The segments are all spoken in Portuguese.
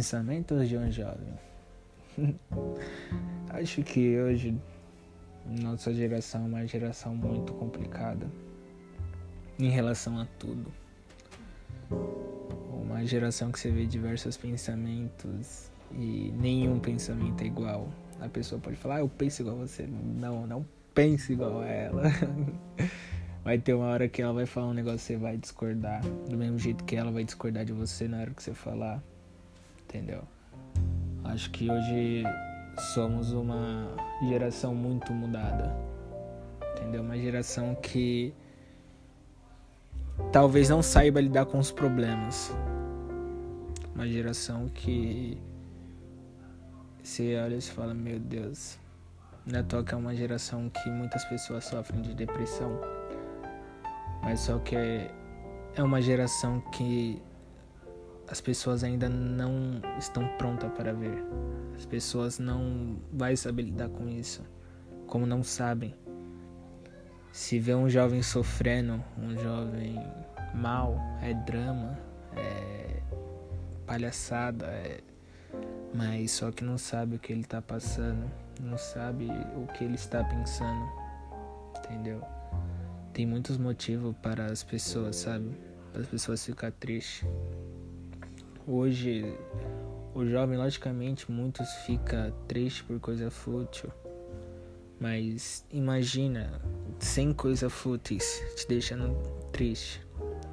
Pensamentos de um jovem. Acho que hoje nossa geração é uma geração muito complicada em relação a tudo. Uma geração que você vê diversos pensamentos e nenhum pensamento é igual. A pessoa pode falar, ah, eu penso igual a você. Não, não pense igual a ela. vai ter uma hora que ela vai falar um negócio e você vai discordar. Do mesmo jeito que ela vai discordar de você na hora que você falar. Entendeu? Acho que hoje somos uma geração muito mudada. Entendeu? Uma geração que talvez não saiba lidar com os problemas. Uma geração que você olha e fala, meu Deus, na toca é uma geração que muitas pessoas sofrem de depressão. Mas só que é, é uma geração que as pessoas ainda não estão prontas para ver. As pessoas não vai saber lidar com isso, como não sabem. Se vê um jovem sofrendo, um jovem mal, é drama, é palhaçada, é... mas só que não sabe o que ele está passando, não sabe o que ele está pensando, entendeu? Tem muitos motivos para as pessoas, sabe? Para as pessoas ficar tristes. Hoje, o jovem, logicamente, muitos fica triste por coisa fútil. Mas imagina, sem coisa fúteis, te deixando triste.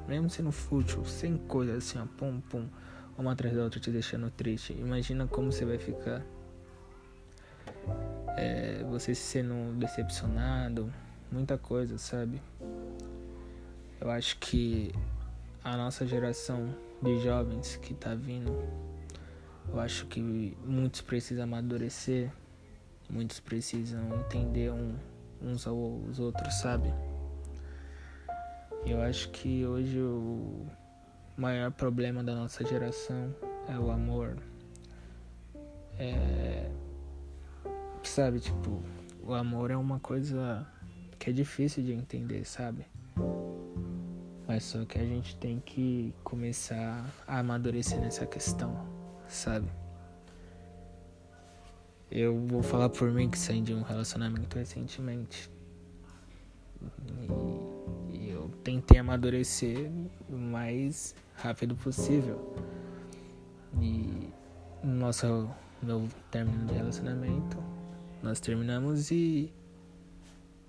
Mesmo sendo fútil, sem coisa assim, ó, pum, pum, uma atrás da outra te deixando triste. Imagina como você vai ficar. É, você sendo decepcionado, muita coisa, sabe? Eu acho que a nossa geração de jovens que tá vindo, eu acho que muitos precisam amadurecer, muitos precisam entender um, uns aos outros, sabe? Eu acho que hoje o maior problema da nossa geração é o amor. É, sabe, tipo, o amor é uma coisa que é difícil de entender, sabe? Mas só que a gente tem que começar a amadurecer nessa questão, sabe? Eu vou falar por mim que saí de um relacionamento recentemente. E, e eu tentei amadurecer o mais rápido possível. E no nosso meu término de relacionamento, nós terminamos e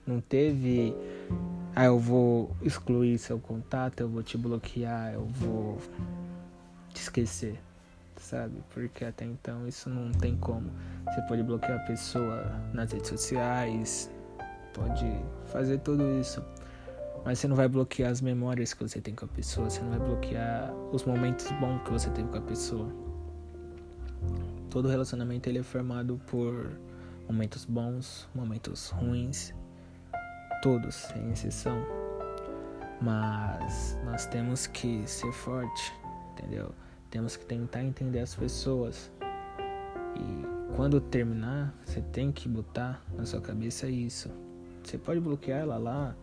não teve ah, eu vou excluir seu contato, eu vou te bloquear, eu vou te esquecer, sabe? Porque até então isso não tem como. Você pode bloquear a pessoa nas redes sociais, pode fazer tudo isso. Mas você não vai bloquear as memórias que você tem com a pessoa, você não vai bloquear os momentos bons que você teve com a pessoa. Todo relacionamento ele é formado por momentos bons, momentos ruins todos, sem exceção. Mas nós temos que ser forte, entendeu? Temos que tentar entender as pessoas. E quando terminar, você tem que botar na sua cabeça isso. Você pode bloquear ela lá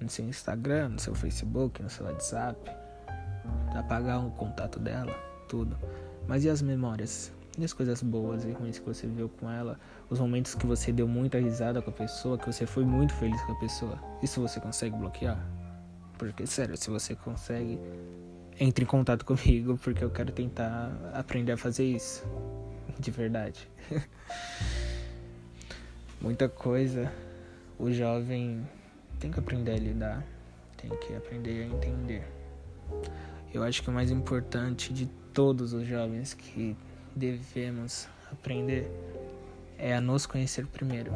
no seu Instagram, no seu Facebook, no seu WhatsApp, apagar o contato dela, tudo. Mas e as memórias? E as coisas boas e ruins que você viveu com ela, os momentos que você deu muita risada com a pessoa, que você foi muito feliz com a pessoa. Isso você consegue bloquear? Porque, sério, se você consegue, entre em contato comigo, porque eu quero tentar aprender a fazer isso. De verdade. Muita coisa o jovem tem que aprender a lidar, tem que aprender a entender. Eu acho que o mais importante de todos os jovens que devemos aprender é a nos conhecer primeiro.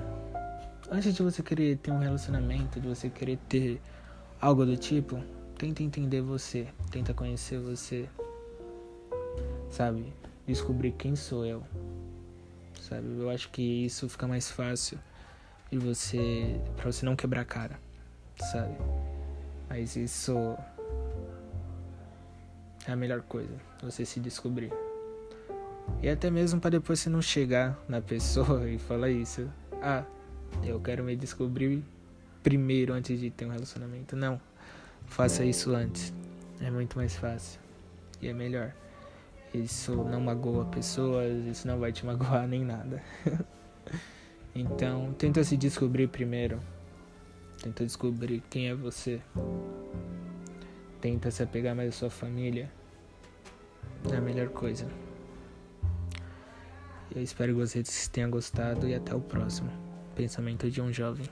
Antes de você querer ter um relacionamento, de você querer ter algo do tipo, tenta entender você, tenta conhecer você, sabe? Descobrir quem sou eu, sabe? Eu acho que isso fica mais fácil e você, para você não quebrar a cara, sabe? Mas isso é a melhor coisa, você se descobrir. E até mesmo para depois você não chegar na pessoa e falar isso. Ah, eu quero me descobrir primeiro antes de ter um relacionamento. Não. Faça isso antes. É muito mais fácil. E é melhor. Isso não magoa pessoas, isso não vai te magoar nem nada. então, tenta se descobrir primeiro. Tenta descobrir quem é você. Tenta se apegar mais à sua família. É a melhor coisa. Eu espero que vocês tenham gostado e até o próximo. Pensamento de um jovem.